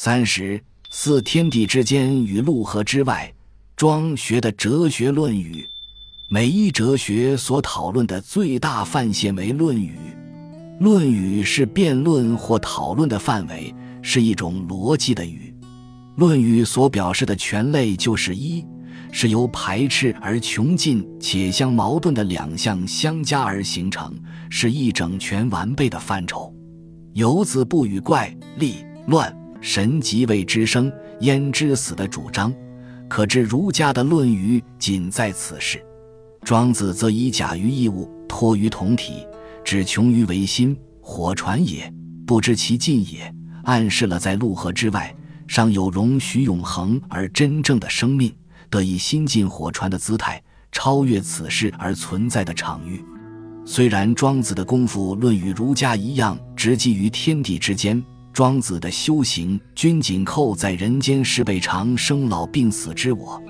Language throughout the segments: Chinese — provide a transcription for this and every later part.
三十四天地之间与陆河之外，庄学的哲学《论语》，每一哲学所讨论的最大范线为《论语》。《论语》是辩论或讨论的范围，是一种逻辑的语。《论语》所表示的权类就是一，是由排斥而穷尽且相矛盾的两项相加而形成，是一整全完备的范畴。游子不与怪力乱。神即位之生，焉知死的主张，可知儒家的《论语》仅在此事。庄子则以假于异物，托于同体，指穷于唯心，火传也，不知其尽也，暗示了在陆河之外，尚有容许永恒而真正的生命，得以心尽火传的姿态，超越此事而存在的场域。虽然庄子的功夫论与儒家一样，直击于天地之间。庄子的修行均紧扣在人间十倍长生老病死之我，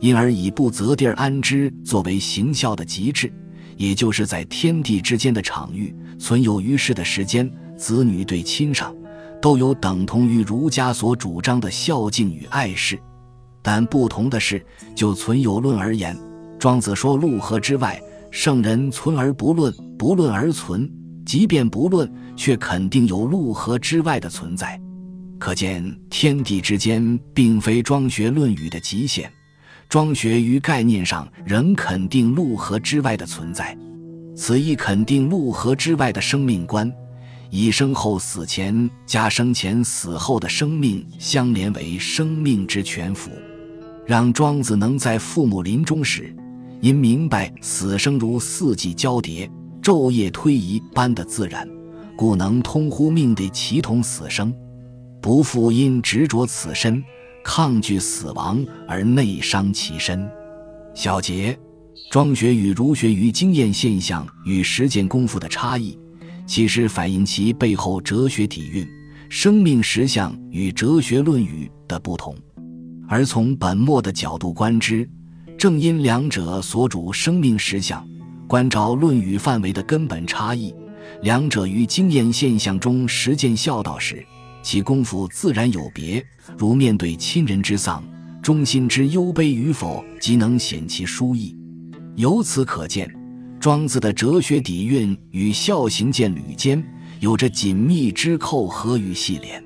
因而以不择地安之作为行孝的极致，也就是在天地之间的场域存有于世的时间，子女对亲上都有等同于儒家所主张的孝敬与爱事。但不同的是，就存有论而言，庄子说陆河之外，圣人存而不论，不论而存。即便不论，却肯定有陆河之外的存在。可见天地之间并非庄学《论语》的极限。庄学于概念上仍肯定陆河之外的存在。此亦肯定陆河之外的生命观，以生后死前加生前死后的生命相连为生命之全符，让庄子能在父母临终时，因明白死生如四季交叠。昼夜推移般的自然，故能通乎命地齐同死生，不复因执着此身、抗拒死亡而内伤其身。小结：庄学与儒学于经验现象与实践功夫的差异，其实反映其背后哲学底蕴、生命实相与哲学论语的不同。而从本末的角度观之，正因两者所主生命实相。关照《论语》范围的根本差异，两者于经验现象中实践孝道时，其功夫自然有别。如面对亲人之丧，忠心之忧悲与否，即能显其殊异。由此可见，庄子的哲学底蕴与孝行见履间有着紧密之扣合与系连。